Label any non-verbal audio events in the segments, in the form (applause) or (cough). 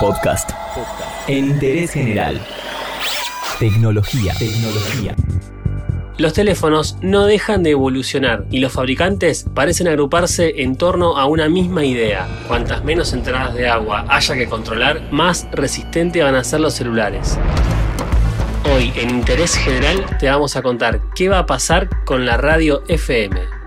Podcast. Interés general. Tecnología. Tecnología. Los teléfonos no dejan de evolucionar y los fabricantes parecen agruparse en torno a una misma idea. Cuantas menos entradas de agua haya que controlar, más resistente van a ser los celulares. Hoy en Interés General te vamos a contar qué va a pasar con la radio FM.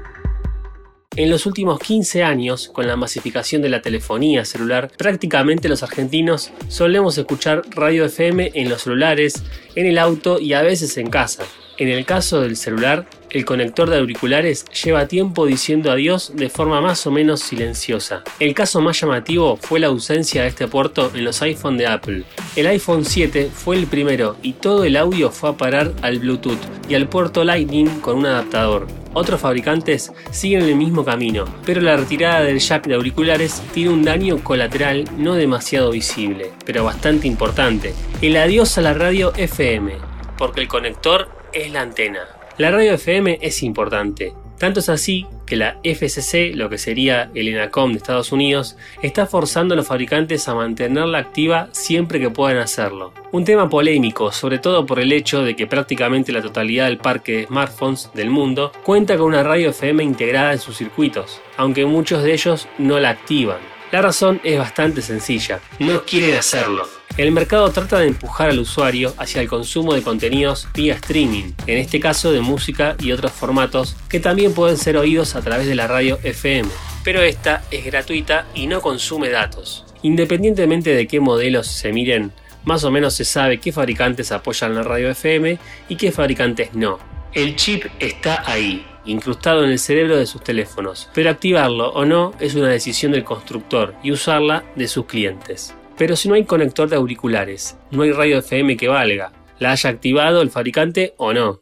En los últimos 15 años, con la masificación de la telefonía celular, prácticamente los argentinos solemos escuchar radio FM en los celulares, en el auto y a veces en casa. En el caso del celular, el conector de auriculares lleva tiempo diciendo adiós de forma más o menos silenciosa. El caso más llamativo fue la ausencia de este puerto en los iPhone de Apple. El iPhone 7 fue el primero y todo el audio fue a parar al Bluetooth y al puerto Lightning con un adaptador. Otros fabricantes siguen el mismo camino, pero la retirada del jack de auriculares tiene un daño colateral no demasiado visible, pero bastante importante. El adiós a la radio FM, porque el conector es la antena. La radio FM es importante, tanto es así que la FCC, lo que sería el ENACOM de Estados Unidos, está forzando a los fabricantes a mantenerla activa siempre que puedan hacerlo. Un tema polémico, sobre todo por el hecho de que prácticamente la totalidad del parque de smartphones del mundo cuenta con una radio FM integrada en sus circuitos, aunque muchos de ellos no la activan. La razón es bastante sencilla, no quieren hacerlo. El mercado trata de empujar al usuario hacia el consumo de contenidos vía streaming, en este caso de música y otros formatos que también pueden ser oídos a través de la radio FM, pero esta es gratuita y no consume datos. Independientemente de qué modelos se miren, más o menos se sabe qué fabricantes apoyan la radio FM y qué fabricantes no. El chip está ahí, incrustado en el cerebro de sus teléfonos, pero activarlo o no es una decisión del constructor y usarla de sus clientes. Pero si no hay conector de auriculares, no hay radio FM que valga, la haya activado el fabricante o no.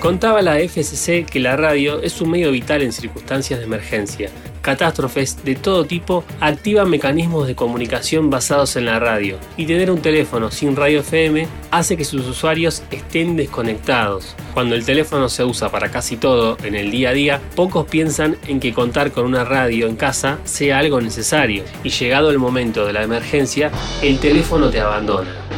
Contaba la FCC que la radio es un medio vital en circunstancias de emergencia. Catástrofes de todo tipo activan mecanismos de comunicación basados en la radio. Y tener un teléfono sin radio FM hace que sus usuarios estén desconectados. Cuando el teléfono se usa para casi todo en el día a día, pocos piensan en que contar con una radio en casa sea algo necesario. Y llegado el momento de la emergencia, el teléfono te abandona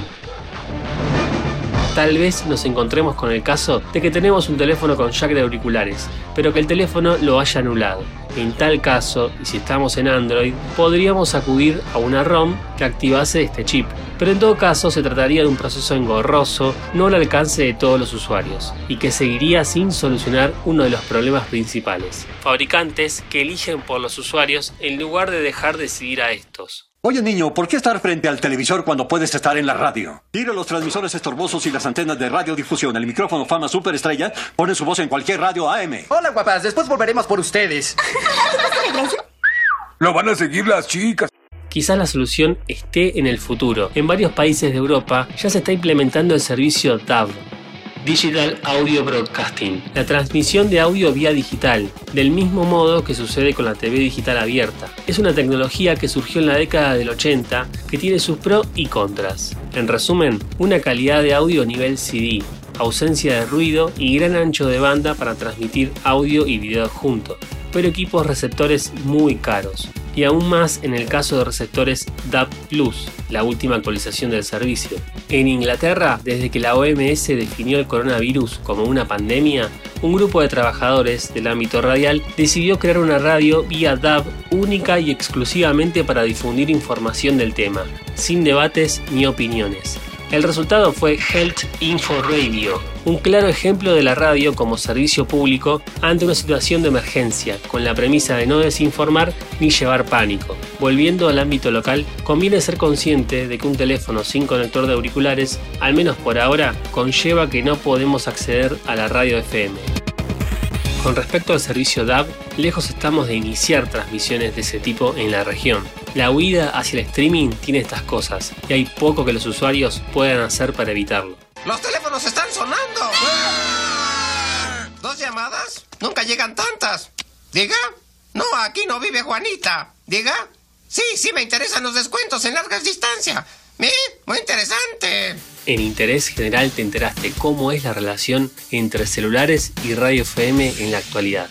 tal vez nos encontremos con el caso de que tenemos un teléfono con jack de auriculares, pero que el teléfono lo haya anulado. En tal caso, y si estamos en Android, podríamos acudir a una ROM que activase este chip. Pero en todo caso se trataría de un proceso engorroso, no al alcance de todos los usuarios, y que seguiría sin solucionar uno de los problemas principales. Fabricantes que eligen por los usuarios en lugar de dejar decidir a estos. Oye niño, ¿por qué estar frente al televisor cuando puedes estar en la radio? Tira los transmisores estorbosos y las antenas de radiodifusión. El micrófono Fama Superestrella pone su voz en cualquier radio AM. Hola guapas, después volveremos por ustedes. (laughs) Lo van a seguir las chicas. Quizás la solución esté en el futuro. En varios países de Europa ya se está implementando el servicio DAB, Digital Audio Broadcasting, la transmisión de audio vía digital, del mismo modo que sucede con la TV digital abierta. Es una tecnología que surgió en la década del 80 que tiene sus pros y contras. En resumen, una calidad de audio nivel CD, ausencia de ruido y gran ancho de banda para transmitir audio y video juntos, pero equipos receptores muy caros y aún más en el caso de receptores DAB Plus, la última actualización del servicio. En Inglaterra, desde que la OMS definió el coronavirus como una pandemia, un grupo de trabajadores del ámbito radial decidió crear una radio vía DAB única y exclusivamente para difundir información del tema, sin debates ni opiniones. El resultado fue Health Info Radio, un claro ejemplo de la radio como servicio público ante una situación de emergencia, con la premisa de no desinformar ni llevar pánico. Volviendo al ámbito local, conviene ser consciente de que un teléfono sin conector de auriculares, al menos por ahora, conlleva que no podemos acceder a la radio FM. Con respecto al servicio DAB, lejos estamos de iniciar transmisiones de ese tipo en la región. La huida hacia el streaming tiene estas cosas y hay poco que los usuarios puedan hacer para evitarlo. ¡Los teléfonos están sonando! ¿Dos llamadas? Nunca llegan tantas. ¿Diga? No, aquí no vive Juanita. ¿Diga? Sí, sí me interesan los descuentos en largas distancias. ¿Eh? Muy interesante. En Interés General te enteraste cómo es la relación entre celulares y radio FM en la actualidad.